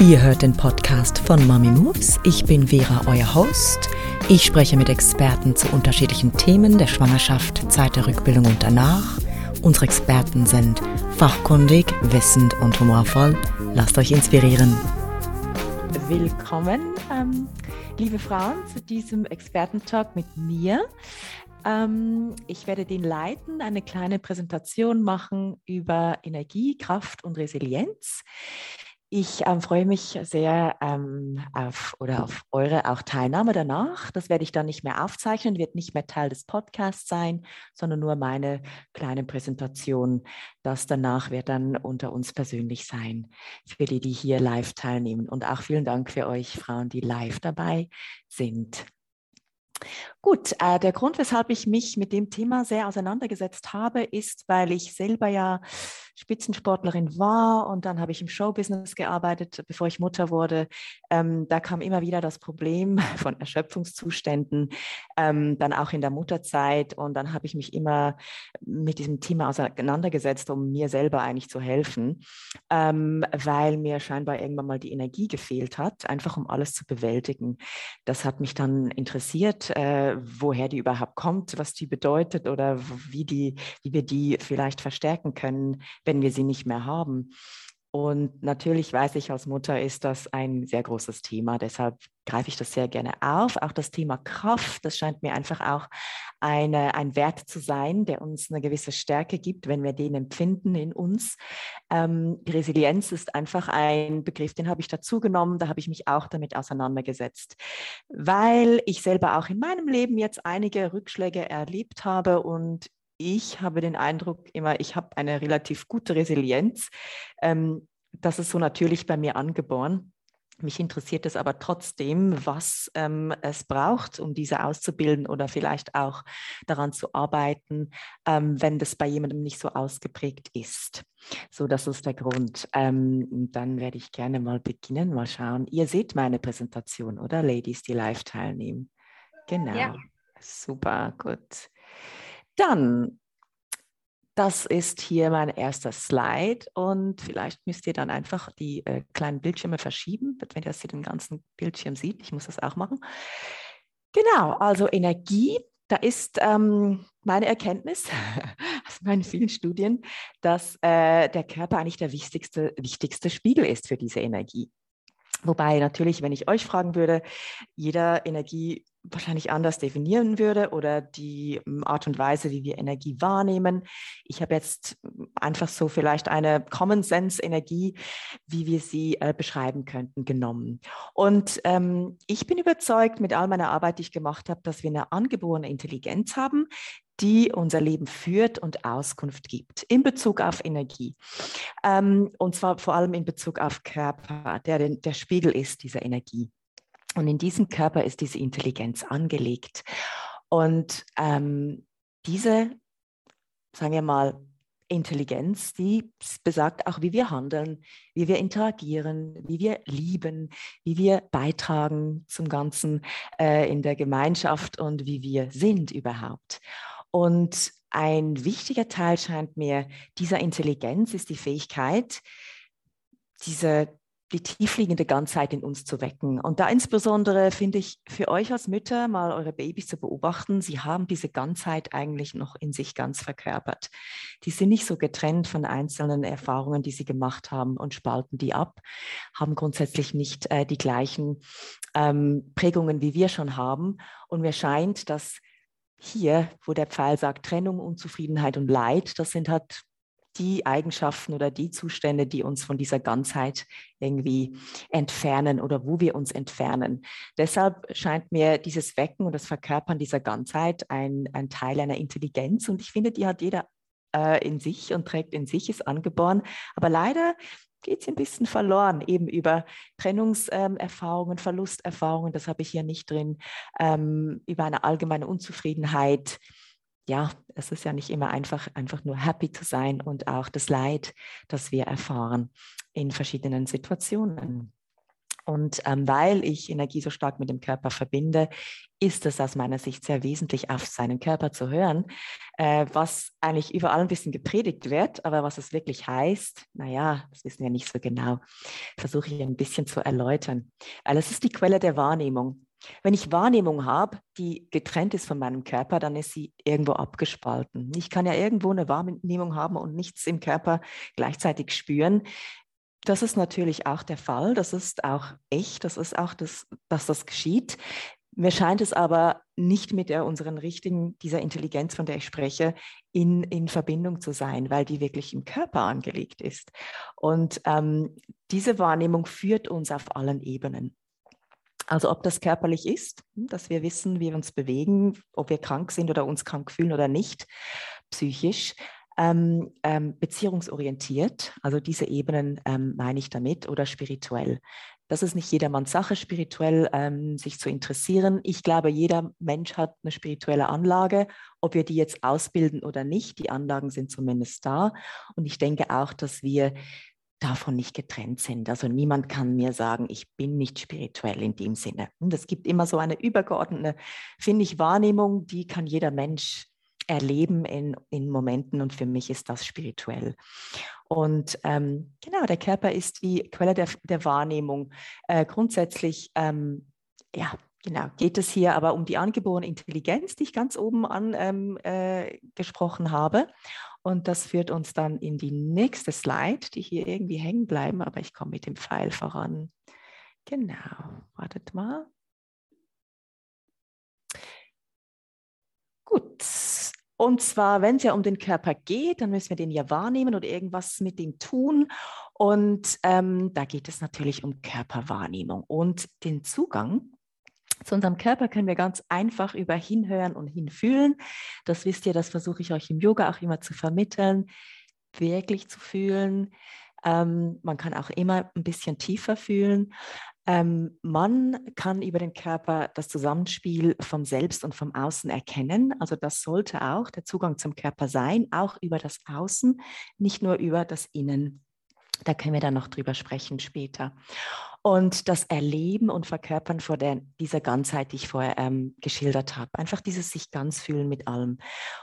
Ihr hört den Podcast von Mami Moves. Ich bin Vera, euer Host. Ich spreche mit Experten zu unterschiedlichen Themen der Schwangerschaft, Zeit der Rückbildung und danach. Unsere Experten sind fachkundig, wissend und humorvoll. Lasst euch inspirieren. Willkommen, ähm, liebe Frauen, zu diesem Expertentalk mit mir. Ähm, ich werde den leiten, eine kleine Präsentation machen über Energie, Kraft und Resilienz. Ich ähm, freue mich sehr ähm, auf oder auf eure auch Teilnahme danach. Das werde ich dann nicht mehr aufzeichnen, wird nicht mehr Teil des Podcasts sein, sondern nur meine kleine Präsentation. Das danach wird dann unter uns persönlich sein für die, die hier live teilnehmen. Und auch vielen Dank für euch Frauen, die live dabei sind. Gut, äh, der Grund, weshalb ich mich mit dem Thema sehr auseinandergesetzt habe, ist, weil ich selber ja Spitzensportlerin war und dann habe ich im Showbusiness gearbeitet, bevor ich Mutter wurde. Ähm, da kam immer wieder das Problem von Erschöpfungszuständen, ähm, dann auch in der Mutterzeit und dann habe ich mich immer mit diesem Thema auseinandergesetzt, um mir selber eigentlich zu helfen, ähm, weil mir scheinbar irgendwann mal die Energie gefehlt hat, einfach um alles zu bewältigen. Das hat mich dann interessiert, äh, woher die überhaupt kommt, was die bedeutet oder wie, die, wie wir die vielleicht verstärken können, wenn wir sie nicht mehr haben. Und natürlich weiß ich, als Mutter ist das ein sehr großes Thema. Deshalb greife ich das sehr gerne auf. Auch das Thema Kraft, das scheint mir einfach auch eine, ein Wert zu sein, der uns eine gewisse Stärke gibt, wenn wir den empfinden in uns. Ähm, Resilienz ist einfach ein Begriff, den habe ich dazu genommen. Da habe ich mich auch damit auseinandergesetzt, weil ich selber auch in meinem Leben jetzt einige Rückschläge erlebt habe und ich habe den Eindruck immer, ich habe eine relativ gute Resilienz. Ähm, das ist so natürlich bei mir angeboren. Mich interessiert es aber trotzdem, was ähm, es braucht, um diese auszubilden oder vielleicht auch daran zu arbeiten, ähm, wenn das bei jemandem nicht so ausgeprägt ist. So, das ist der Grund. Ähm, dann werde ich gerne mal beginnen, mal schauen. Ihr seht meine Präsentation, oder Ladies, die live teilnehmen? Genau. Ja. Super, gut. Dann, das ist hier mein erster Slide und vielleicht müsst ihr dann einfach die äh, kleinen Bildschirme verschieben, wenn ihr das hier den ganzen Bildschirm sieht. Ich muss das auch machen. Genau, also Energie, da ist ähm, meine Erkenntnis aus meinen vielen Studien, dass äh, der Körper eigentlich der wichtigste, wichtigste Spiegel ist für diese Energie. Wobei natürlich, wenn ich euch fragen würde, jeder Energie wahrscheinlich anders definieren würde oder die hm, Art und Weise, wie wir Energie wahrnehmen. Ich habe jetzt hm, einfach so vielleicht eine Common Sense Energie, wie wir sie äh, beschreiben könnten, genommen. Und ähm, ich bin überzeugt mit all meiner Arbeit, die ich gemacht habe, dass wir eine angeborene Intelligenz haben, die unser Leben führt und Auskunft gibt in Bezug auf Energie. Ähm, und zwar vor allem in Bezug auf Körper, der der Spiegel ist dieser Energie. Und in diesem Körper ist diese Intelligenz angelegt. Und ähm, diese, sagen wir mal, Intelligenz, die besagt auch, wie wir handeln, wie wir interagieren, wie wir lieben, wie wir beitragen zum Ganzen äh, in der Gemeinschaft und wie wir sind überhaupt. Und ein wichtiger Teil scheint mir dieser Intelligenz ist die Fähigkeit, diese die tiefliegende Ganzheit in uns zu wecken. Und da insbesondere finde ich für euch als Mütter mal eure Babys zu beobachten, sie haben diese Ganzheit eigentlich noch in sich ganz verkörpert. Die sind nicht so getrennt von einzelnen Erfahrungen, die sie gemacht haben und spalten die ab, haben grundsätzlich nicht äh, die gleichen ähm, Prägungen, wie wir schon haben. Und mir scheint, dass hier, wo der Pfeil sagt Trennung, Unzufriedenheit und Leid, das sind halt die Eigenschaften oder die Zustände, die uns von dieser Ganzheit irgendwie entfernen oder wo wir uns entfernen. Deshalb scheint mir dieses Wecken und das Verkörpern dieser Ganzheit ein, ein Teil einer Intelligenz und ich finde, die hat jeder äh, in sich und trägt in sich, ist angeboren. Aber leider geht sie ein bisschen verloren, eben über Trennungserfahrungen, Verlusterfahrungen, das habe ich hier nicht drin, ähm, über eine allgemeine Unzufriedenheit, ja, es ist ja nicht immer einfach, einfach nur happy zu sein und auch das Leid, das wir erfahren in verschiedenen Situationen. Und ähm, weil ich Energie so stark mit dem Körper verbinde, ist es aus meiner Sicht sehr wesentlich, auf seinen Körper zu hören, äh, was eigentlich überall ein bisschen gepredigt wird, aber was es wirklich heißt, naja, das wissen wir nicht so genau. Versuche ich ein bisschen zu erläutern. Weil es ist die Quelle der Wahrnehmung. Wenn ich Wahrnehmung habe, die getrennt ist von meinem Körper, dann ist sie irgendwo abgespalten. Ich kann ja irgendwo eine Wahrnehmung haben und nichts im Körper gleichzeitig spüren. Das ist natürlich auch der Fall. Das ist auch echt. Das ist auch, das, dass das geschieht. Mir scheint es aber nicht mit der, unseren richtigen, dieser Intelligenz, von der ich spreche, in, in Verbindung zu sein, weil die wirklich im Körper angelegt ist. Und ähm, diese Wahrnehmung führt uns auf allen Ebenen. Also ob das körperlich ist, dass wir wissen, wie wir uns bewegen, ob wir krank sind oder uns krank fühlen oder nicht, psychisch, ähm, ähm, beziehungsorientiert, also diese Ebenen ähm, meine ich damit, oder spirituell. Das ist nicht jedermanns Sache, spirituell ähm, sich zu interessieren. Ich glaube, jeder Mensch hat eine spirituelle Anlage, ob wir die jetzt ausbilden oder nicht. Die Anlagen sind zumindest da. Und ich denke auch, dass wir davon nicht getrennt sind. Also niemand kann mir sagen, ich bin nicht spirituell in dem Sinne. Und es gibt immer so eine übergeordnete, finde ich, Wahrnehmung, die kann jeder Mensch erleben in, in Momenten und für mich ist das spirituell. Und ähm, genau, der Körper ist die Quelle der, der Wahrnehmung. Äh, grundsätzlich, ähm, ja, genau, geht es hier aber um die angeborene Intelligenz, die ich ganz oben angesprochen ähm, äh, habe. Und das führt uns dann in die nächste Slide, die hier irgendwie hängen bleiben, aber ich komme mit dem Pfeil voran. Genau, wartet mal. Gut. Und zwar, wenn es ja um den Körper geht, dann müssen wir den ja wahrnehmen oder irgendwas mit dem tun. Und ähm, da geht es natürlich um Körperwahrnehmung und den Zugang zu unserem Körper können wir ganz einfach über hinhören und hinfühlen. Das wisst ihr, das versuche ich euch im Yoga auch immer zu vermitteln, wirklich zu fühlen. Ähm, man kann auch immer ein bisschen tiefer fühlen. Ähm, man kann über den Körper das Zusammenspiel vom Selbst und vom Außen erkennen. Also das sollte auch der Zugang zum Körper sein, auch über das Außen, nicht nur über das Innen. Da können wir dann noch drüber sprechen später. Und das Erleben und Verkörpern vor der, dieser Ganzheit, die ich vorher ähm, geschildert habe. Einfach dieses sich ganz fühlen mit allem.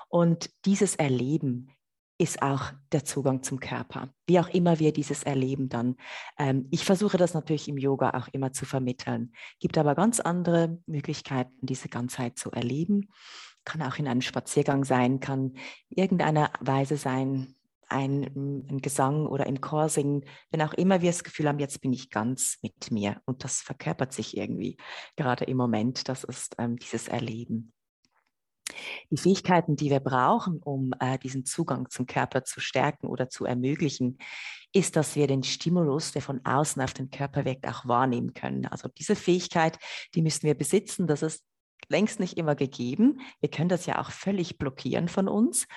Und dieses Erleben ist auch der Zugang zum Körper. Wie auch immer wir dieses erleben dann. Ähm, ich versuche das natürlich im Yoga auch immer zu vermitteln. Gibt aber ganz andere Möglichkeiten, diese Ganzheit zu erleben. Kann auch in einem Spaziergang sein, kann irgendeiner Weise sein, ein, ein, Gesang oder ein Chor singen, wenn auch immer wir das Gefühl haben, jetzt bin ich ganz mit mir. Und das verkörpert sich irgendwie gerade im Moment. Das ist ähm, dieses Erleben. Die Fähigkeiten, die wir brauchen, um äh, diesen Zugang zum Körper zu stärken oder zu ermöglichen, ist, dass wir den Stimulus, der von außen auf den Körper wirkt, auch wahrnehmen können. Also diese Fähigkeit, die müssen wir besitzen. Das ist längst nicht immer gegeben. Wir können das ja auch völlig blockieren von uns.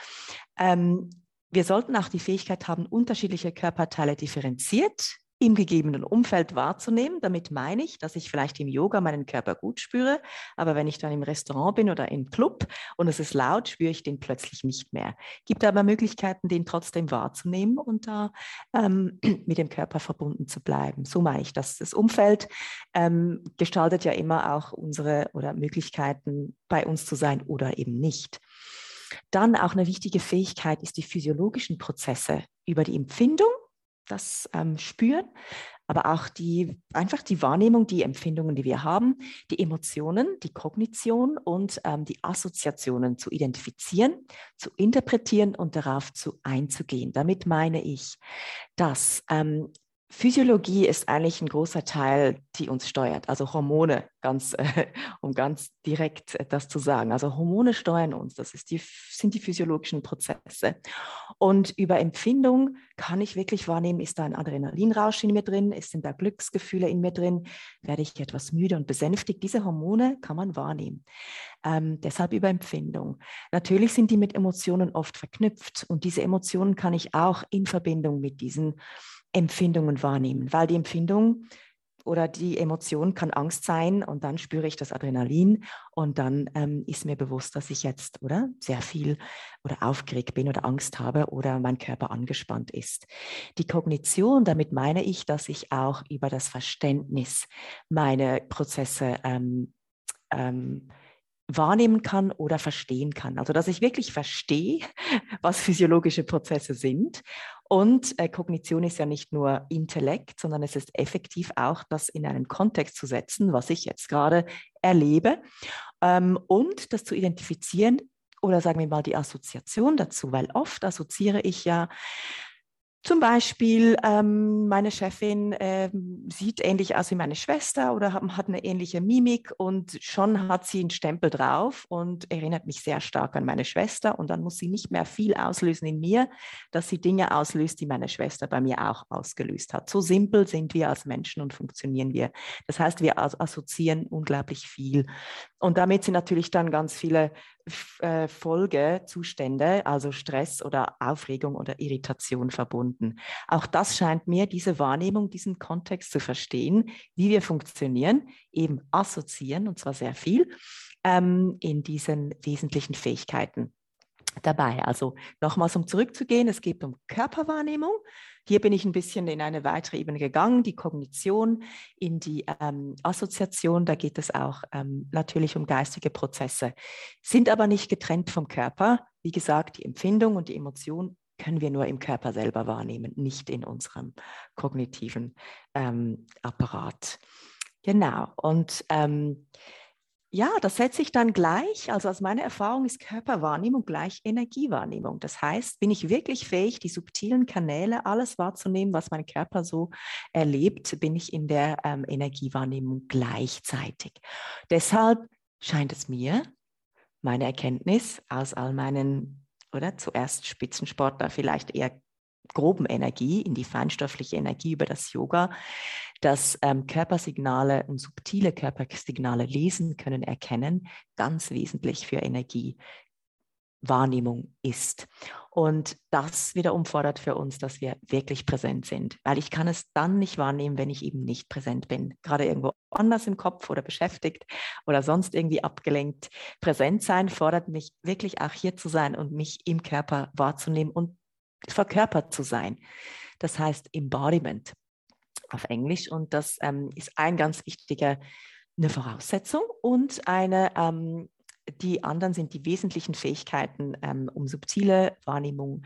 Ähm, wir sollten auch die Fähigkeit haben, unterschiedliche Körperteile differenziert im gegebenen Umfeld wahrzunehmen. Damit meine ich, dass ich vielleicht im Yoga meinen Körper gut spüre, aber wenn ich dann im Restaurant bin oder im Club und es ist laut, spüre ich den plötzlich nicht mehr. Gibt aber Möglichkeiten, den trotzdem wahrzunehmen und da ähm, mit dem Körper verbunden zu bleiben. So meine ich, dass das Umfeld ähm, gestaltet ja immer auch unsere oder Möglichkeiten, bei uns zu sein oder eben nicht. Dann auch eine wichtige Fähigkeit ist die physiologischen Prozesse über die Empfindung, das ähm, Spüren, aber auch die, einfach die Wahrnehmung, die Empfindungen, die wir haben, die Emotionen, die Kognition und ähm, die Assoziationen zu identifizieren, zu interpretieren und darauf zu einzugehen. Damit meine ich, dass ähm, Physiologie ist eigentlich ein großer Teil, die uns steuert, also Hormone, ganz, äh, um ganz direkt das zu sagen. Also Hormone steuern uns, das die, sind die physiologischen Prozesse. Und über Empfindung kann ich wirklich wahrnehmen, ist da ein Adrenalinrausch in mir drin, sind da Glücksgefühle in mir drin, werde ich etwas müde und besänftigt. Diese Hormone kann man wahrnehmen. Ähm, deshalb über Empfindung. Natürlich sind die mit Emotionen oft verknüpft und diese Emotionen kann ich auch in Verbindung mit diesen Empfindungen wahrnehmen, weil die Empfindung oder die Emotion kann Angst sein und dann spüre ich das Adrenalin und dann ähm, ist mir bewusst, dass ich jetzt oder sehr viel oder aufgeregt bin oder Angst habe oder mein Körper angespannt ist. Die Kognition, damit meine ich, dass ich auch über das Verständnis meine Prozesse ähm, ähm, wahrnehmen kann oder verstehen kann. Also dass ich wirklich verstehe, was physiologische Prozesse sind. Und äh, Kognition ist ja nicht nur Intellekt, sondern es ist effektiv auch, das in einen Kontext zu setzen, was ich jetzt gerade erlebe. Ähm, und das zu identifizieren oder sagen wir mal die Assoziation dazu, weil oft assoziiere ich ja zum Beispiel, ähm, meine Chefin äh, sieht ähnlich aus wie meine Schwester oder hat, hat, eine ähnliche Mimik und schon hat sie einen Stempel drauf und erinnert mich sehr stark an meine Schwester. Und dann muss sie nicht mehr viel auslösen in mir, dass sie Dinge auslöst, die meine Schwester bei mir auch ausgelöst hat. So simpel sind wir als Menschen und funktionieren wir. Das heißt, wir assoziieren unglaublich viel. Und damit sind natürlich dann ganz viele äh, Folgezustände, also Stress oder Aufregung oder Irritation verbunden. Auch das scheint mir diese Wahrnehmung, diesen Kontext zu verstehen, wie wir funktionieren, eben assoziieren und zwar sehr viel ähm, in diesen wesentlichen Fähigkeiten dabei. Also nochmals, um zurückzugehen, es geht um Körperwahrnehmung. Hier bin ich ein bisschen in eine weitere Ebene gegangen, die Kognition, in die ähm, Assoziation. Da geht es auch ähm, natürlich um geistige Prozesse, sind aber nicht getrennt vom Körper. Wie gesagt, die Empfindung und die Emotion können wir nur im Körper selber wahrnehmen, nicht in unserem kognitiven ähm, Apparat. Genau. Und ähm, ja, das setze ich dann gleich. Also aus meiner Erfahrung ist Körperwahrnehmung gleich Energiewahrnehmung. Das heißt, bin ich wirklich fähig, die subtilen Kanäle, alles wahrzunehmen, was mein Körper so erlebt, bin ich in der ähm, Energiewahrnehmung gleichzeitig. Deshalb scheint es mir, meine Erkenntnis aus all meinen, oder zuerst Spitzensportler, vielleicht eher groben Energie, in die feinstoffliche Energie über das Yoga, dass ähm, Körpersignale und subtile Körpersignale lesen können, erkennen, ganz wesentlich für Energiewahrnehmung ist. Und das wiederum fordert für uns, dass wir wirklich präsent sind, weil ich kann es dann nicht wahrnehmen, wenn ich eben nicht präsent bin, gerade irgendwo anders im Kopf oder beschäftigt oder sonst irgendwie abgelenkt. Präsent sein fordert mich wirklich auch hier zu sein und mich im Körper wahrzunehmen und verkörpert zu sein. Das heißt Embodiment auf Englisch. Und das ähm, ist ein ganz wichtiger eine Voraussetzung und eine, ähm, die anderen sind die wesentlichen Fähigkeiten, ähm, um subtile Wahrnehmung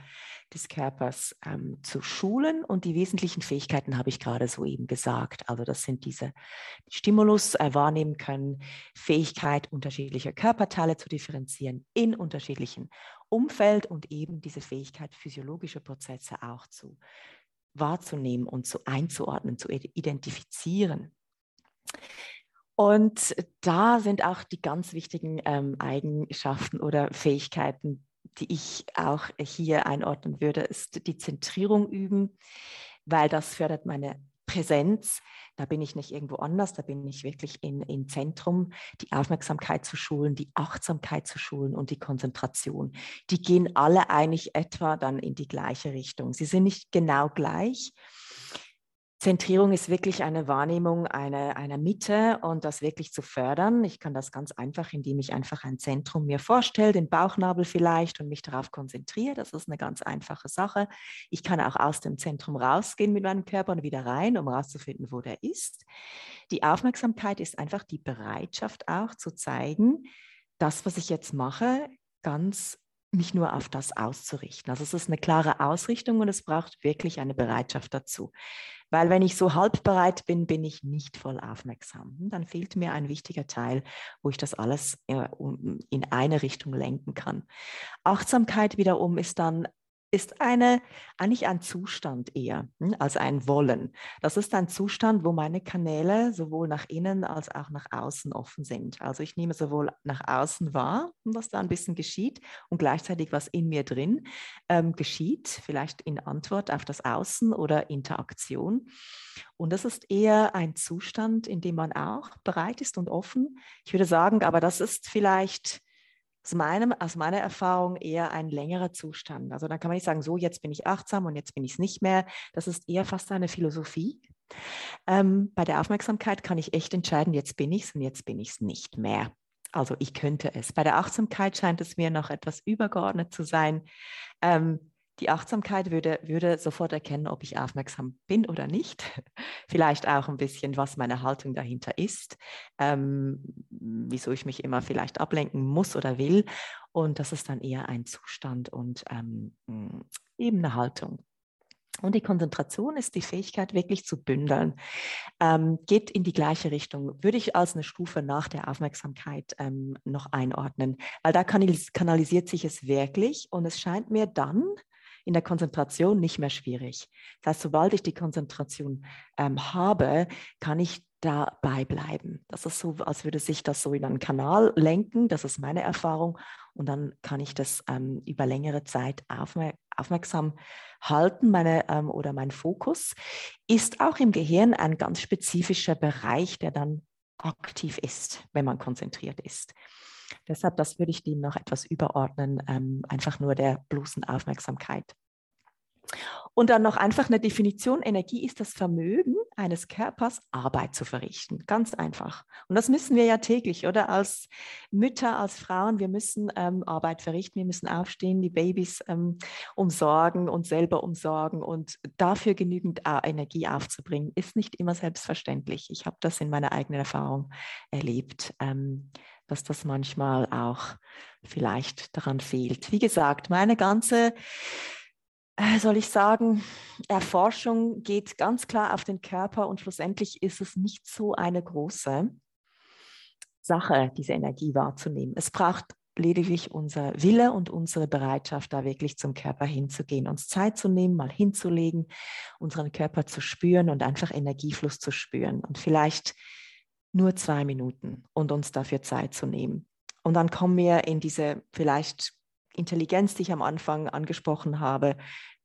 des Körpers ähm, zu schulen. Und die wesentlichen Fähigkeiten habe ich gerade soeben gesagt. Also das sind diese Stimulus äh, wahrnehmen können, Fähigkeit unterschiedlicher Körperteile zu differenzieren in unterschiedlichen Umfeld und eben diese Fähigkeit, physiologische Prozesse auch zu wahrzunehmen und zu einzuordnen, zu identifizieren. Und da sind auch die ganz wichtigen ähm, Eigenschaften oder Fähigkeiten, die ich auch hier einordnen würde, ist die Zentrierung üben, weil das fördert meine Präsenz, da bin ich nicht irgendwo anders, da bin ich wirklich in, im Zentrum, die Aufmerksamkeit zu schulen, die Achtsamkeit zu schulen und die Konzentration. Die gehen alle eigentlich etwa dann in die gleiche Richtung. Sie sind nicht genau gleich, Zentrierung ist wirklich eine Wahrnehmung einer, einer Mitte und das wirklich zu fördern. Ich kann das ganz einfach, indem ich einfach ein Zentrum mir vorstelle, den Bauchnabel vielleicht und mich darauf konzentriere. Das ist eine ganz einfache Sache. Ich kann auch aus dem Zentrum rausgehen mit meinem Körper und wieder rein, um herauszufinden, wo der ist. Die Aufmerksamkeit ist einfach die Bereitschaft auch zu zeigen, das, was ich jetzt mache, ganz mich nur auf das auszurichten. Also es ist eine klare Ausrichtung und es braucht wirklich eine Bereitschaft dazu. Weil wenn ich so halb bereit bin, bin ich nicht voll aufmerksam. Dann fehlt mir ein wichtiger Teil, wo ich das alles äh, in eine Richtung lenken kann. Achtsamkeit wiederum ist dann ist eine, eigentlich ein Zustand eher hm, als ein Wollen. Das ist ein Zustand, wo meine Kanäle sowohl nach innen als auch nach außen offen sind. Also ich nehme sowohl nach außen wahr, was da ein bisschen geschieht, und gleichzeitig was in mir drin ähm, geschieht, vielleicht in Antwort auf das Außen oder Interaktion. Und das ist eher ein Zustand, in dem man auch bereit ist und offen. Ich würde sagen, aber das ist vielleicht aus, meinem, aus meiner Erfahrung eher ein längerer Zustand. Also da kann man nicht sagen, so jetzt bin ich achtsam und jetzt bin ich es nicht mehr. Das ist eher fast eine Philosophie. Ähm, bei der Aufmerksamkeit kann ich echt entscheiden, jetzt bin ich es und jetzt bin ich es nicht mehr. Also ich könnte es. Bei der Achtsamkeit scheint es mir noch etwas übergeordnet zu sein. Ähm, die Achtsamkeit würde, würde sofort erkennen, ob ich aufmerksam bin oder nicht. vielleicht auch ein bisschen, was meine Haltung dahinter ist, ähm, wieso ich mich immer vielleicht ablenken muss oder will. Und das ist dann eher ein Zustand und ähm, eben eine Haltung. Und die Konzentration ist die Fähigkeit, wirklich zu bündeln. Ähm, geht in die gleiche Richtung. Würde ich als eine Stufe nach der Aufmerksamkeit ähm, noch einordnen, weil da kanalisiert sich es wirklich und es scheint mir dann in der Konzentration nicht mehr schwierig. Das heißt, sobald ich die Konzentration ähm, habe, kann ich dabei bleiben. Das ist so, als würde sich das so in einen Kanal lenken. Das ist meine Erfahrung. Und dann kann ich das ähm, über längere Zeit aufmer aufmerksam halten. Meine, ähm, oder mein Fokus ist auch im Gehirn ein ganz spezifischer Bereich, der dann aktiv ist, wenn man konzentriert ist. Deshalb, das würde ich dem noch etwas überordnen, ähm, einfach nur der bloßen Aufmerksamkeit. Und dann noch einfach eine Definition. Energie ist das Vermögen eines Körpers, Arbeit zu verrichten. Ganz einfach. Und das müssen wir ja täglich, oder? Als Mütter, als Frauen, wir müssen ähm, Arbeit verrichten, wir müssen aufstehen, die Babys ähm, umsorgen und selber umsorgen. Und dafür genügend äh, Energie aufzubringen, ist nicht immer selbstverständlich. Ich habe das in meiner eigenen Erfahrung erlebt. Ähm, dass das manchmal auch vielleicht daran fehlt. Wie gesagt, meine ganze äh, soll ich sagen, Erforschung geht ganz klar auf den Körper und schlussendlich ist es nicht so eine große Sache, diese Energie wahrzunehmen. Es braucht lediglich unser Wille und unsere Bereitschaft, da wirklich zum Körper hinzugehen, uns Zeit zu nehmen, mal hinzulegen, unseren Körper zu spüren und einfach Energiefluss zu spüren und vielleicht nur zwei Minuten und uns dafür Zeit zu nehmen. Und dann kommen wir in diese vielleicht Intelligenz, die ich am Anfang angesprochen habe,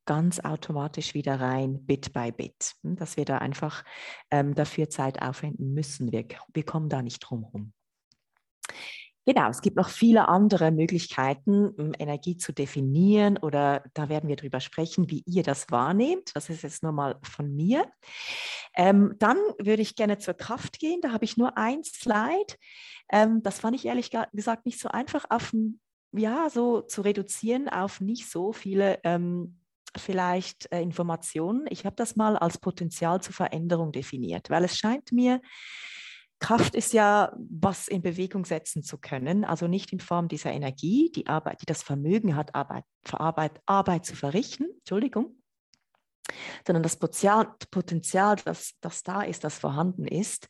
ganz automatisch wieder rein, Bit by Bit, hm, dass wir da einfach ähm, dafür Zeit aufwenden müssen. Wir, wir kommen da nicht drum herum. Genau, es gibt noch viele andere Möglichkeiten, Energie zu definieren oder da werden wir drüber sprechen, wie ihr das wahrnehmt. Das ist jetzt nur mal von mir. Ähm, dann würde ich gerne zur Kraft gehen. Da habe ich nur ein Slide. Ähm, das fand ich ehrlich gesagt nicht so einfach auf ja, so zu reduzieren auf nicht so viele ähm, vielleicht äh, Informationen. Ich habe das mal als Potenzial zur Veränderung definiert, weil es scheint mir, Kraft ist ja, was in Bewegung setzen zu können, also nicht in Form dieser Energie, die Arbeit, die das Vermögen hat, Arbeit, Arbeit, Arbeit zu verrichten, Entschuldigung, sondern das Potenzial, das, das da ist, das vorhanden ist,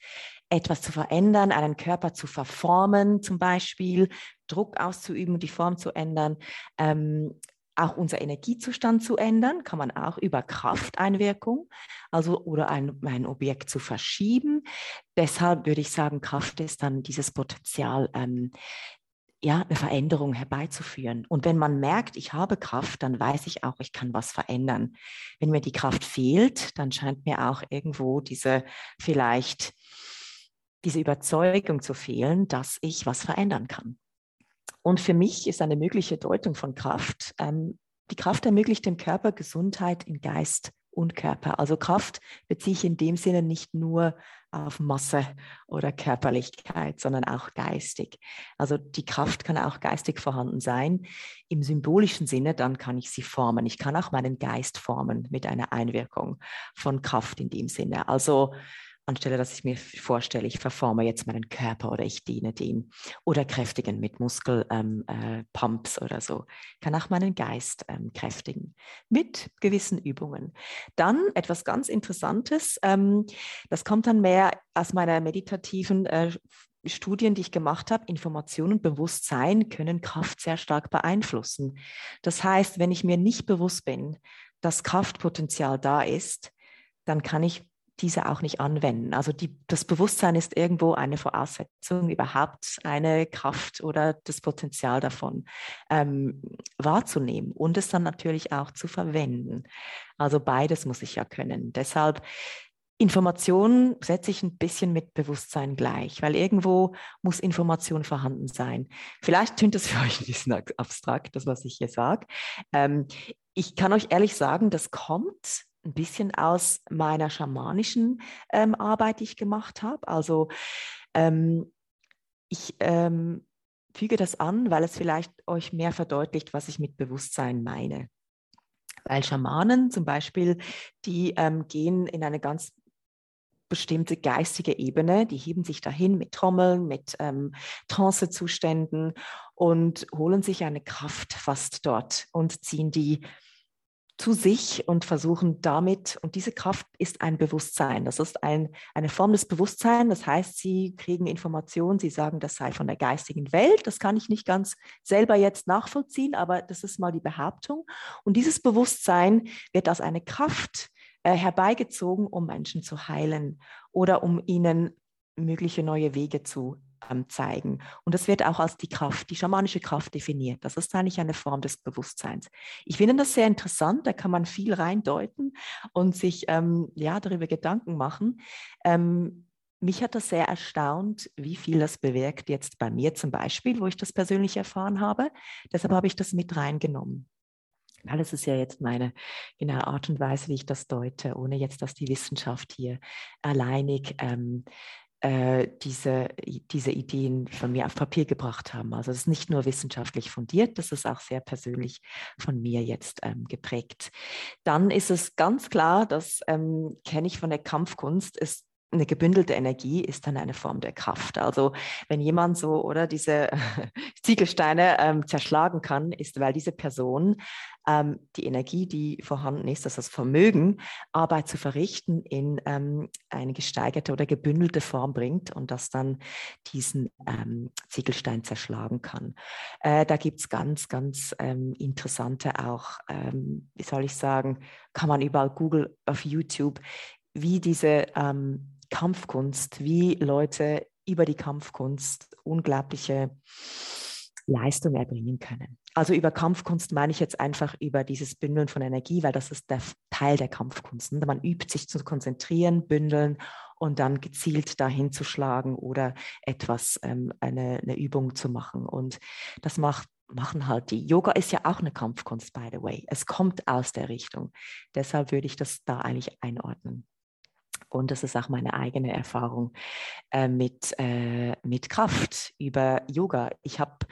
etwas zu verändern, einen Körper zu verformen, zum Beispiel Druck auszuüben, die Form zu ändern, ähm, auch unser Energiezustand zu ändern, kann man auch über Krafteinwirkung, also oder ein, ein Objekt zu verschieben. Deshalb würde ich sagen, Kraft ist dann dieses Potenzial, ähm, ja, eine Veränderung herbeizuführen. Und wenn man merkt, ich habe Kraft, dann weiß ich auch, ich kann was verändern. Wenn mir die Kraft fehlt, dann scheint mir auch irgendwo diese vielleicht diese Überzeugung zu fehlen, dass ich was verändern kann. Und für mich ist eine mögliche Deutung von Kraft, ähm, die Kraft ermöglicht dem Körper Gesundheit in Geist und Körper. Also Kraft beziehe ich in dem Sinne nicht nur auf Masse oder Körperlichkeit, sondern auch geistig. Also die Kraft kann auch geistig vorhanden sein. Im symbolischen Sinne, dann kann ich sie formen. Ich kann auch meinen Geist formen mit einer Einwirkung von Kraft in dem Sinne. Also anstelle dass ich mir vorstelle, ich verforme jetzt meinen Körper oder ich diene dem oder kräftigen mit Muskelpumps ähm, äh, oder so. Kann auch meinen Geist ähm, kräftigen mit gewissen Übungen. Dann etwas ganz Interessantes, ähm, das kommt dann mehr aus meiner meditativen äh, Studien, die ich gemacht habe, Information und Bewusstsein können Kraft sehr stark beeinflussen. Das heißt, wenn ich mir nicht bewusst bin, dass Kraftpotenzial da ist, dann kann ich diese auch nicht anwenden. Also die, das Bewusstsein ist irgendwo eine Voraussetzung, überhaupt eine Kraft oder das Potenzial davon ähm, wahrzunehmen und es dann natürlich auch zu verwenden. Also beides muss ich ja können. Deshalb Information setze ich ein bisschen mit Bewusstsein gleich, weil irgendwo muss Information vorhanden sein. Vielleicht tönt das für euch ein bisschen abstrakt, das, was ich hier sage. Ähm, ich kann euch ehrlich sagen, das kommt ein bisschen aus meiner schamanischen ähm, Arbeit, die ich gemacht habe. Also ähm, ich ähm, füge das an, weil es vielleicht euch mehr verdeutlicht, was ich mit Bewusstsein meine. Weil Schamanen zum Beispiel, die ähm, gehen in eine ganz bestimmte geistige Ebene, die heben sich dahin mit Trommeln, mit ähm, Trancezuständen und holen sich eine Kraft fast dort und ziehen die zu sich und versuchen damit, und diese Kraft ist ein Bewusstsein, das ist ein, eine Form des Bewusstseins, das heißt, sie kriegen Informationen, sie sagen, das sei von der geistigen Welt, das kann ich nicht ganz selber jetzt nachvollziehen, aber das ist mal die Behauptung. Und dieses Bewusstsein wird als eine Kraft äh, herbeigezogen, um Menschen zu heilen oder um ihnen mögliche neue Wege zu zeigen. Und das wird auch als die Kraft, die schamanische Kraft definiert. Das ist eigentlich eine Form des Bewusstseins. Ich finde das sehr interessant, da kann man viel reindeuten und sich ähm, ja, darüber Gedanken machen. Ähm, mich hat das sehr erstaunt, wie viel das bewirkt jetzt bei mir zum Beispiel, wo ich das persönlich erfahren habe. Deshalb habe ich das mit reingenommen. Weil es ist ja jetzt meine genaue Art und Weise, wie ich das deute, ohne jetzt, dass die Wissenschaft hier alleinig ähm, äh, diese, diese Ideen von mir auf Papier gebracht haben. Also es ist nicht nur wissenschaftlich fundiert, das ist auch sehr persönlich von mir jetzt ähm, geprägt. Dann ist es ganz klar, das ähm, kenne ich von der Kampfkunst, ist eine gebündelte Energie ist dann eine Form der Kraft. Also wenn jemand so oder diese Ziegelsteine ähm, zerschlagen kann, ist, weil diese Person ähm, die Energie, die vorhanden ist, also das Vermögen, Arbeit zu verrichten, in ähm, eine gesteigerte oder gebündelte Form bringt und das dann diesen ähm, Ziegelstein zerschlagen kann. Äh, da gibt es ganz, ganz ähm, interessante auch, ähm, wie soll ich sagen, kann man überall Google auf YouTube, wie diese ähm, Kampfkunst, wie Leute über die Kampfkunst unglaubliche Leistung erbringen können. Also über Kampfkunst meine ich jetzt einfach über dieses Bündeln von Energie, weil das ist der Teil der Kampfkunst. Man übt sich zu konzentrieren, bündeln und dann gezielt dahin zu schlagen oder etwas, ähm, eine, eine Übung zu machen. Und das macht machen halt die. Yoga ist ja auch eine Kampfkunst, by the way. Es kommt aus der Richtung. Deshalb würde ich das da eigentlich einordnen. Und das ist auch meine eigene Erfahrung äh, mit, äh, mit Kraft über Yoga. Ich habe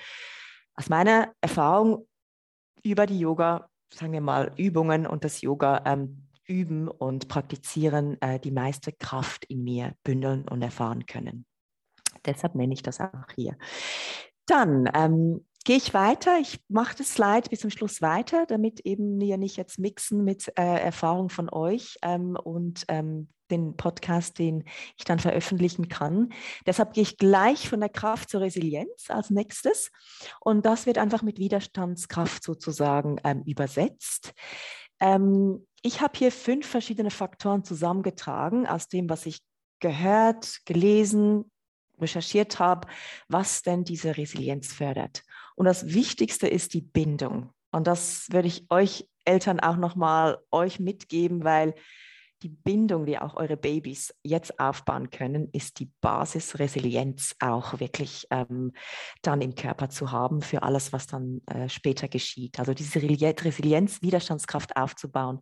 aus meiner Erfahrung über die Yoga, sagen wir mal, Übungen und das Yoga ähm, üben und praktizieren, äh, die meiste Kraft in mir bündeln und erfahren können. Deshalb nenne ich das auch hier. Dann ähm, gehe ich weiter. Ich mache das Slide bis zum Schluss weiter, damit eben wir nicht jetzt mixen mit äh, Erfahrung von euch ähm, und ähm, den Podcast, den ich dann veröffentlichen kann. Deshalb gehe ich gleich von der Kraft zur Resilienz als nächstes. Und das wird einfach mit Widerstandskraft sozusagen ähm, übersetzt. Ähm, ich habe hier fünf verschiedene Faktoren zusammengetragen aus dem, was ich gehört, gelesen, recherchiert habe, was denn diese Resilienz fördert. Und das Wichtigste ist die Bindung. Und das würde ich euch Eltern auch nochmal euch mitgeben, weil die Bindung, die auch eure Babys jetzt aufbauen können, ist die Basis Resilienz auch wirklich ähm, dann im Körper zu haben für alles, was dann äh, später geschieht. Also diese Resilienz, Widerstandskraft aufzubauen,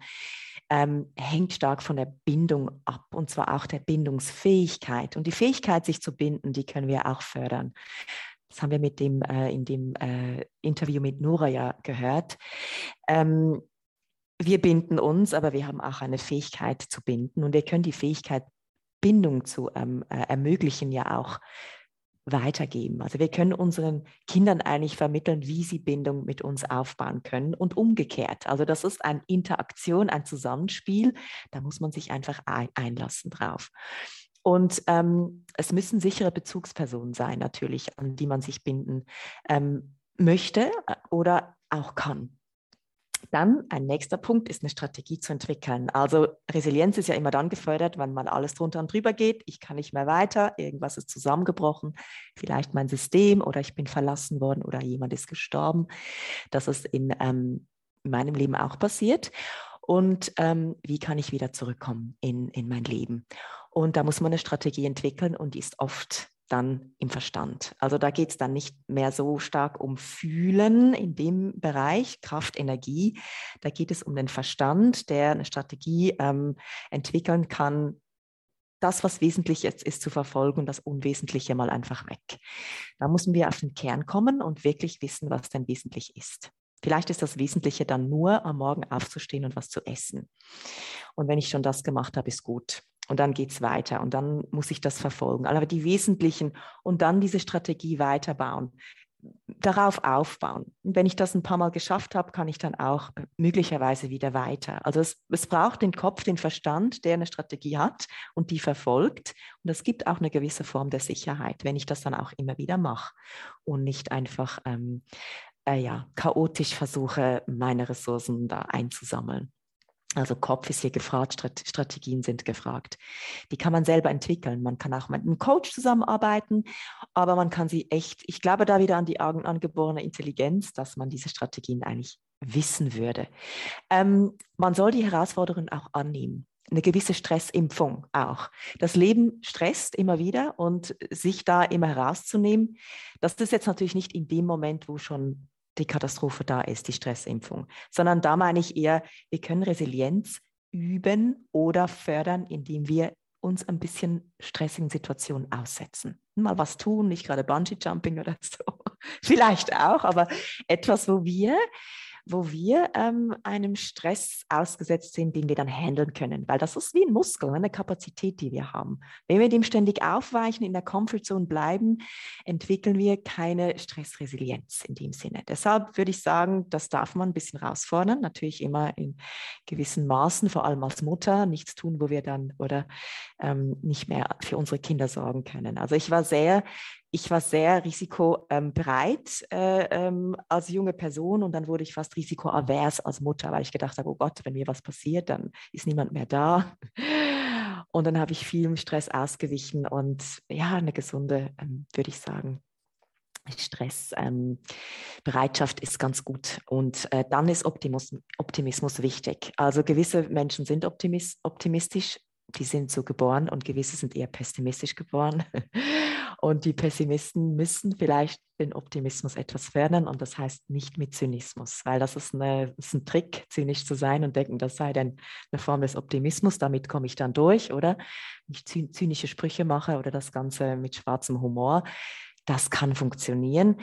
ähm, hängt stark von der Bindung ab und zwar auch der Bindungsfähigkeit. Und die Fähigkeit, sich zu binden, die können wir auch fördern. Das haben wir mit dem, äh, in dem äh, Interview mit Nora ja gehört. Ähm, wir binden uns, aber wir haben auch eine Fähigkeit zu binden und wir können die Fähigkeit, Bindung zu ähm, äh, ermöglichen, ja auch weitergeben. Also wir können unseren Kindern eigentlich vermitteln, wie sie Bindung mit uns aufbauen können und umgekehrt. Also das ist eine Interaktion, ein Zusammenspiel. Da muss man sich einfach ein einlassen drauf. Und ähm, es müssen sichere Bezugspersonen sein, natürlich, an die man sich binden ähm, möchte äh, oder auch kann. Dann ein nächster Punkt ist eine Strategie zu entwickeln. Also Resilienz ist ja immer dann gefördert, wenn mal alles drunter und drüber geht. Ich kann nicht mehr weiter, irgendwas ist zusammengebrochen, vielleicht mein System oder ich bin verlassen worden oder jemand ist gestorben. Das ist in, ähm, in meinem Leben auch passiert. Und ähm, wie kann ich wieder zurückkommen in, in mein Leben? Und da muss man eine Strategie entwickeln und die ist oft dann im Verstand. Also da geht es dann nicht mehr so stark um Fühlen in dem Bereich, Kraft, Energie. Da geht es um den Verstand, der eine Strategie ähm, entwickeln kann, das, was wesentlich jetzt ist, zu verfolgen und das Unwesentliche mal einfach weg. Da müssen wir auf den Kern kommen und wirklich wissen, was denn wesentlich ist. Vielleicht ist das Wesentliche dann nur, am Morgen aufzustehen und was zu essen. Und wenn ich schon das gemacht habe, ist gut. Und dann geht es weiter und dann muss ich das verfolgen. Aber die wesentlichen und dann diese Strategie weiterbauen, darauf aufbauen. Und wenn ich das ein paar Mal geschafft habe, kann ich dann auch möglicherweise wieder weiter. Also es, es braucht den Kopf, den Verstand, der eine Strategie hat und die verfolgt. Und es gibt auch eine gewisse Form der Sicherheit, wenn ich das dann auch immer wieder mache und nicht einfach ähm, äh, ja, chaotisch versuche, meine Ressourcen da einzusammeln. Also Kopf ist hier gefragt, Strategien sind gefragt. Die kann man selber entwickeln. Man kann auch mit einem Coach zusammenarbeiten, aber man kann sie echt, ich glaube da wieder an die angeborene Intelligenz, dass man diese Strategien eigentlich wissen würde. Ähm, man soll die Herausforderungen auch annehmen. Eine gewisse Stressimpfung auch. Das Leben stresst immer wieder und sich da immer herauszunehmen, das ist jetzt natürlich nicht in dem Moment, wo schon die Katastrophe da ist, die Stressimpfung, sondern da meine ich eher, wir können Resilienz üben oder fördern, indem wir uns ein bisschen stressigen Situationen aussetzen. Mal was tun, nicht gerade Bungee Jumping oder so, vielleicht auch, aber etwas, wo wir wo wir ähm, einem Stress ausgesetzt sind, den wir dann handeln können, weil das ist wie ein Muskel, eine Kapazität, die wir haben. Wenn wir dem ständig aufweichen, in der Comfortzone bleiben, entwickeln wir keine Stressresilienz in dem Sinne. Deshalb würde ich sagen, das darf man ein bisschen herausfordern, natürlich immer in gewissen Maßen, vor allem als Mutter, nichts tun, wo wir dann oder ähm, nicht mehr für unsere Kinder sorgen können. Also ich war sehr ich war sehr risikobereit äh, ähm, als junge Person und dann wurde ich fast risikoavers als Mutter, weil ich gedacht habe, oh Gott, wenn mir was passiert, dann ist niemand mehr da. Und dann habe ich viel Stress ausgewichen und ja, eine gesunde, ähm, würde ich sagen, Stressbereitschaft ähm, ist ganz gut. Und äh, dann ist Optimus, Optimismus wichtig. Also gewisse Menschen sind optimis optimistisch, die sind so geboren und gewisse sind eher pessimistisch geboren. Und die Pessimisten müssen vielleicht den Optimismus etwas fördern und das heißt nicht mit Zynismus, weil das ist, eine, ist ein Trick, zynisch zu sein und denken, das sei dann eine Form des Optimismus, damit komme ich dann durch, oder? Wenn ich zynische Sprüche mache oder das Ganze mit schwarzem Humor, das kann funktionieren.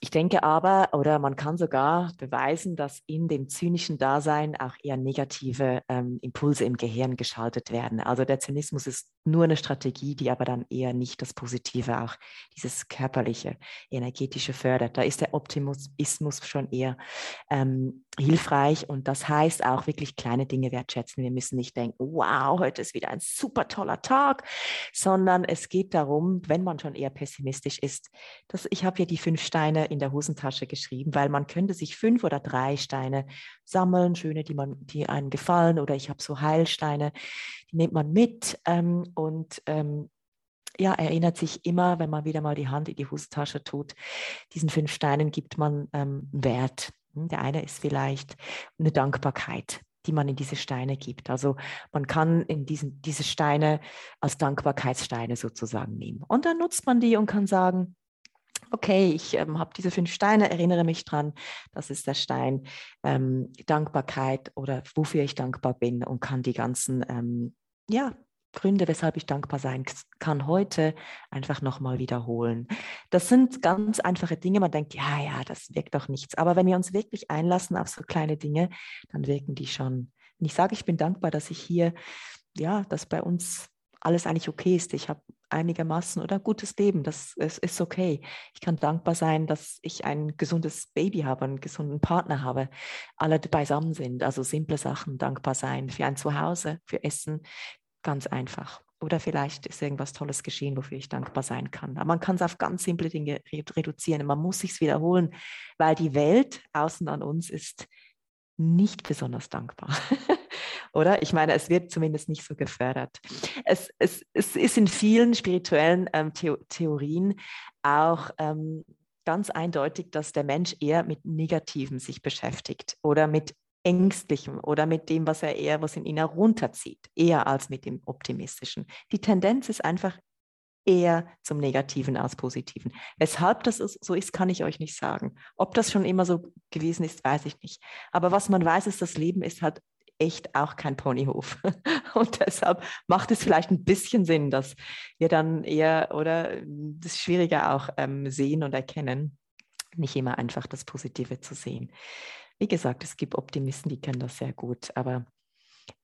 Ich denke aber, oder man kann sogar beweisen, dass in dem zynischen Dasein auch eher negative ähm, Impulse im Gehirn geschaltet werden. Also der Zynismus ist nur eine Strategie, die aber dann eher nicht das Positive, auch dieses körperliche, energetische fördert. Da ist der Optimismus schon eher ähm, hilfreich und das heißt auch wirklich kleine Dinge wertschätzen. Wir müssen nicht denken, wow, heute ist wieder ein super toller Tag, sondern es geht darum, wenn man schon eher pessimistisch ist, dass ich habe hier die fünf Steine in der Hosentasche geschrieben, weil man könnte sich fünf oder drei Steine sammeln, schöne, die man, die einem gefallen oder ich habe so Heilsteine, die nimmt man mit ähm, und ähm, ja, erinnert sich immer, wenn man wieder mal die Hand in die Hosentasche tut, diesen fünf Steinen gibt man ähm, Wert. Hm, der eine ist vielleicht eine Dankbarkeit, die man in diese Steine gibt. Also man kann in diesen, diese Steine als Dankbarkeitssteine sozusagen nehmen. Und dann nutzt man die und kann sagen, okay, ich ähm, habe diese fünf Steine, erinnere mich dran, das ist der Stein ähm, Dankbarkeit oder wofür ich dankbar bin und kann die ganzen ähm, ja, Gründe, weshalb ich dankbar sein kann, heute einfach nochmal wiederholen. Das sind ganz einfache Dinge. Man denkt, ja, ja, das wirkt doch nichts. Aber wenn wir uns wirklich einlassen auf so kleine Dinge, dann wirken die schon. Und ich sage, ich bin dankbar, dass ich hier, ja, dass bei uns alles eigentlich okay ist. Ich habe einigermaßen oder ein gutes Leben. Das ist, ist okay. Ich kann dankbar sein, dass ich ein gesundes Baby habe, einen gesunden Partner habe, alle beisammen sind. Also simple Sachen, dankbar sein für ein Zuhause, für Essen, ganz einfach. Oder vielleicht ist irgendwas Tolles geschehen, wofür ich dankbar sein kann. Aber man kann es auf ganz simple Dinge reduzieren. Man muss sich wiederholen, weil die Welt außen an uns ist nicht besonders dankbar. oder? Ich meine, es wird zumindest nicht so gefördert. Es, es, es ist in vielen spirituellen ähm, The Theorien auch ähm, ganz eindeutig, dass der Mensch eher mit Negativem sich beschäftigt oder mit Ängstlichem oder mit dem, was er eher, was in ihn herunterzieht, eher als mit dem Optimistischen. Die Tendenz ist einfach eher zum Negativen als Positiven. Weshalb das so ist, kann ich euch nicht sagen. Ob das schon immer so gewesen ist, weiß ich nicht. Aber was man weiß, ist, das Leben ist halt echt auch kein Ponyhof. Und deshalb macht es vielleicht ein bisschen Sinn, dass wir dann eher oder das Schwierige auch ähm, sehen und erkennen, nicht immer einfach das Positive zu sehen. Wie gesagt, es gibt Optimisten, die können das sehr gut, aber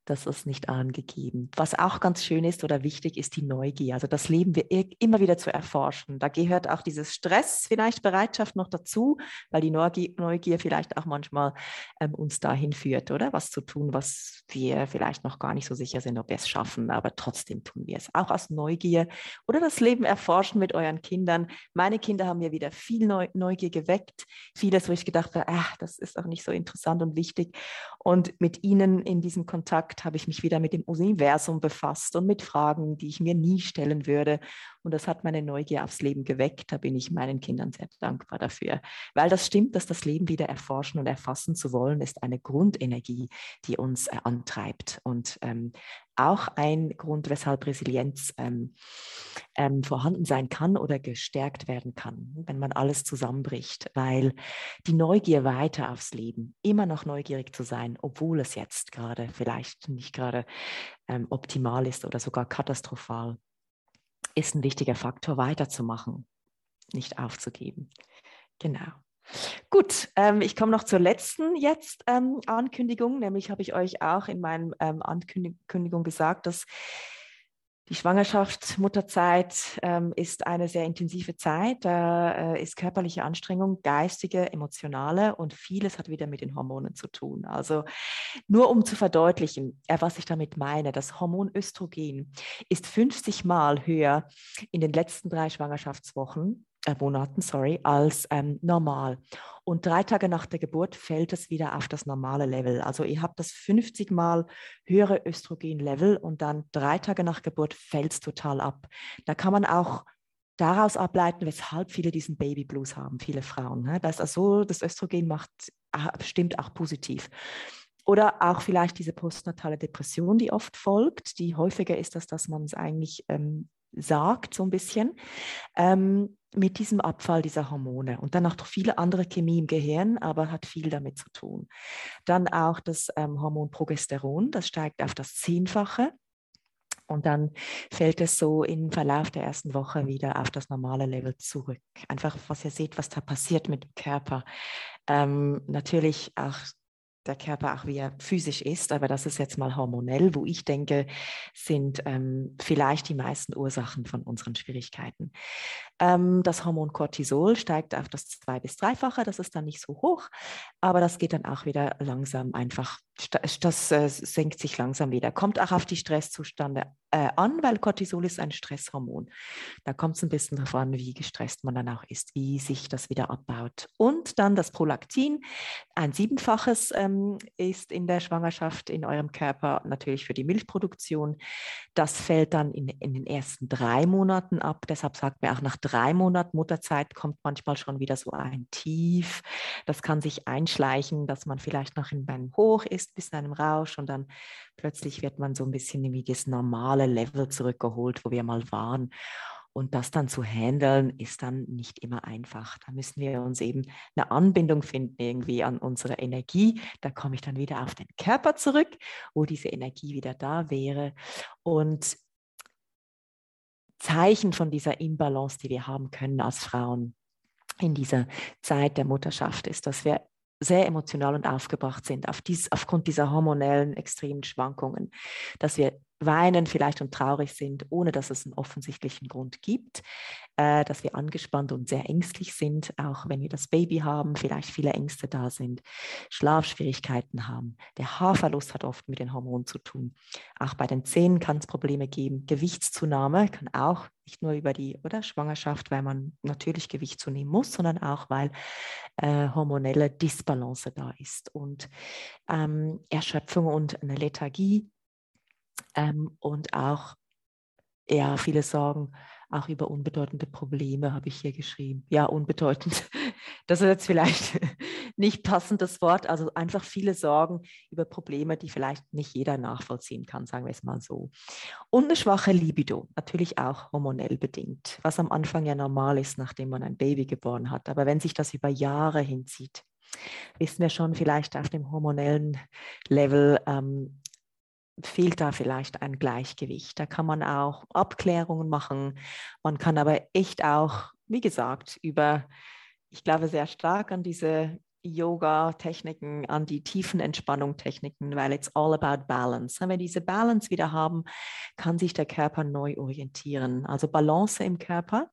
das ist nicht angegeben. Was auch ganz schön ist oder wichtig ist die Neugier. Also das Leben wir immer wieder zu erforschen. Da gehört auch dieses Stress, vielleicht Bereitschaft noch dazu, weil die Neugier, vielleicht auch manchmal ähm, uns dahin führt, oder? Was zu tun, was wir vielleicht noch gar nicht so sicher sind, ob wir es schaffen, aber trotzdem tun wir es. Auch aus Neugier oder das Leben erforschen mit euren Kindern. Meine Kinder haben mir wieder viel Neu Neugier geweckt. Vieles, wo ich gedacht habe, ach, das ist auch nicht so interessant und wichtig. Und mit ihnen in diesem Kontakt Kontakt habe ich mich wieder mit dem Universum befasst und mit Fragen, die ich mir nie stellen würde. Und das hat meine Neugier aufs Leben geweckt. Da bin ich meinen Kindern sehr dankbar dafür. Weil das stimmt, dass das Leben wieder erforschen und erfassen zu wollen, ist eine Grundenergie, die uns äh, antreibt. Und ähm, auch ein Grund, weshalb Resilienz ähm, ähm, vorhanden sein kann oder gestärkt werden kann, wenn man alles zusammenbricht, weil die Neugier weiter aufs Leben, immer noch neugierig zu sein, obwohl es jetzt gerade vielleicht nicht gerade ähm, optimal ist oder sogar katastrophal, ist ein wichtiger Faktor, weiterzumachen, nicht aufzugeben. Genau. Gut, ähm, ich komme noch zur letzten jetzt ähm, Ankündigung, nämlich habe ich euch auch in meiner ähm, Ankündigung gesagt, dass die Schwangerschaft, Mutterzeit ähm, ist eine sehr intensive Zeit. Da äh, ist körperliche Anstrengung, geistige, emotionale und vieles hat wieder mit den Hormonen zu tun. Also nur um zu verdeutlichen, äh, was ich damit meine, das Hormon Östrogen ist 50 Mal höher in den letzten drei Schwangerschaftswochen äh, Monaten, sorry, als ähm, normal. Und drei Tage nach der Geburt fällt es wieder auf das normale Level. Also ihr habt das 50 mal höhere Östrogen-Level und dann drei Tage nach Geburt fällt es total ab. Da kann man auch daraus ableiten, weshalb viele diesen Baby Blues haben, viele Frauen. Ne? Das, also, das Östrogen macht, stimmt auch positiv. Oder auch vielleicht diese postnatale Depression, die oft folgt, die häufiger ist, als dass man es eigentlich ähm, sagt, so ein bisschen. Ähm, mit diesem Abfall dieser Hormone und dann noch viele andere Chemie im Gehirn, aber hat viel damit zu tun. Dann auch das ähm, Hormon Progesteron, das steigt auf das Zehnfache. Und dann fällt es so im Verlauf der ersten Woche wieder auf das normale Level zurück. Einfach, was ihr seht, was da passiert mit dem Körper. Ähm, natürlich auch der Körper auch wie er physisch ist, aber das ist jetzt mal hormonell, wo ich denke, sind ähm, vielleicht die meisten Ursachen von unseren Schwierigkeiten. Ähm, das Hormon Cortisol steigt auf das zwei- bis dreifache, das ist dann nicht so hoch, aber das geht dann auch wieder langsam einfach, das äh, senkt sich langsam wieder. Kommt auch auf die Stresszustände äh, an, weil Cortisol ist ein Stresshormon. Da kommt es ein bisschen darauf an, wie gestresst man dann auch ist, wie sich das wieder abbaut. Und dann das Prolaktin, ein siebenfaches ähm, ist in der Schwangerschaft in eurem Körper natürlich für die Milchproduktion. Das fällt dann in, in den ersten drei Monaten ab. Deshalb sagt man auch nach drei Monaten Mutterzeit kommt manchmal schon wieder so ein Tief. Das kann sich einschleichen, dass man vielleicht noch in einem Hoch ist, bis in einem Rausch und dann plötzlich wird man so ein bisschen wie das normale Level zurückgeholt, wo wir mal waren. Und das dann zu handeln, ist dann nicht immer einfach. Da müssen wir uns eben eine Anbindung finden irgendwie an unsere Energie. Da komme ich dann wieder auf den Körper zurück, wo diese Energie wieder da wäre. Und Zeichen von dieser Imbalance, die wir haben können als Frauen in dieser Zeit der Mutterschaft, ist, dass wir sehr emotional und aufgebracht sind auf dies, aufgrund dieser hormonellen extremen Schwankungen, dass wir weinen vielleicht und traurig sind, ohne dass es einen offensichtlichen Grund gibt, äh, dass wir angespannt und sehr ängstlich sind, auch wenn wir das Baby haben, vielleicht viele Ängste da sind, Schlafschwierigkeiten haben. Der Haarverlust hat oft mit den Hormonen zu tun. Auch bei den Zähnen kann es Probleme geben. Gewichtszunahme kann auch nicht nur über die oder Schwangerschaft, weil man natürlich Gewicht zunehmen muss, sondern auch weil äh, hormonelle Disbalance da ist und ähm, Erschöpfung und eine Lethargie ähm, und auch, ja, viele Sorgen auch über unbedeutende Probleme habe ich hier geschrieben. Ja, unbedeutend. das ist jetzt vielleicht nicht passendes Wort, also einfach viele Sorgen über Probleme, die vielleicht nicht jeder nachvollziehen kann, sagen wir es mal so. Und eine schwache Libido, natürlich auch hormonell bedingt, was am Anfang ja normal ist, nachdem man ein Baby geboren hat. Aber wenn sich das über Jahre hinzieht, wissen wir schon vielleicht auf dem hormonellen Level, ähm, fehlt da vielleicht ein Gleichgewicht. Da kann man auch Abklärungen machen. Man kann aber echt auch, wie gesagt, über, ich glaube sehr stark an diese Yoga-Techniken, an die tiefen Entspannung-Techniken, weil it's all about balance. Wenn wir diese Balance wieder haben, kann sich der Körper neu orientieren. Also Balance im Körper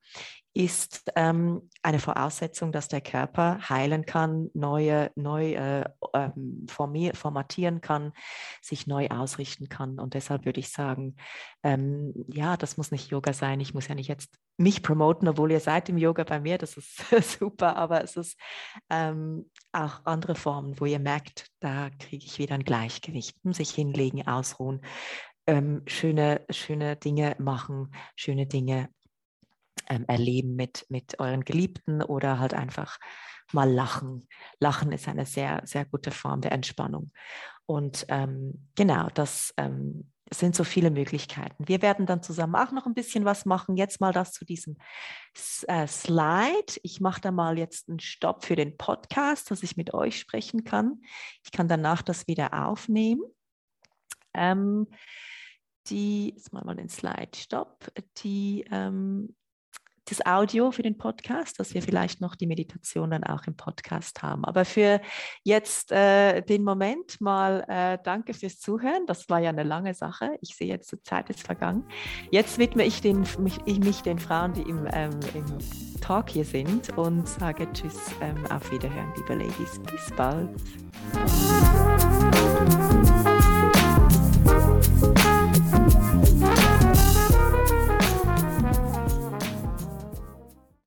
ist ähm, eine Voraussetzung, dass der Körper heilen kann, neue, neu äh, ähm, formatieren kann, sich neu ausrichten kann. Und deshalb würde ich sagen, ähm, ja, das muss nicht Yoga sein. Ich muss ja nicht jetzt mich promoten, obwohl ihr seid im Yoga bei mir, das ist super, aber es ist ähm, auch andere Formen, wo ihr merkt, da kriege ich wieder ein Gleichgewicht. Sich hinlegen, ausruhen, ähm, schöne, schöne Dinge machen, schöne Dinge ähm, erleben mit, mit euren Geliebten oder halt einfach mal lachen. Lachen ist eine sehr, sehr gute Form der Entspannung. Und ähm, genau, das ähm, sind so viele Möglichkeiten. Wir werden dann zusammen auch noch ein bisschen was machen. Jetzt mal das zu diesem äh, Slide. Ich mache da mal jetzt einen Stopp für den Podcast, dass ich mit euch sprechen kann. Ich kann danach das wieder aufnehmen. Ähm, die, jetzt mal mal den Slide, Stopp. Die ähm, das Audio für den Podcast, dass wir vielleicht noch die Meditation dann auch im Podcast haben. Aber für jetzt äh, den Moment mal äh, danke fürs Zuhören. Das war ja eine lange Sache. Ich sehe jetzt, die Zeit ist vergangen. Jetzt widme ich, den, mich, ich mich den Frauen, die im, ähm, im Talk hier sind und sage Tschüss, ähm, auf Wiederhören, liebe Ladies. Bis bald.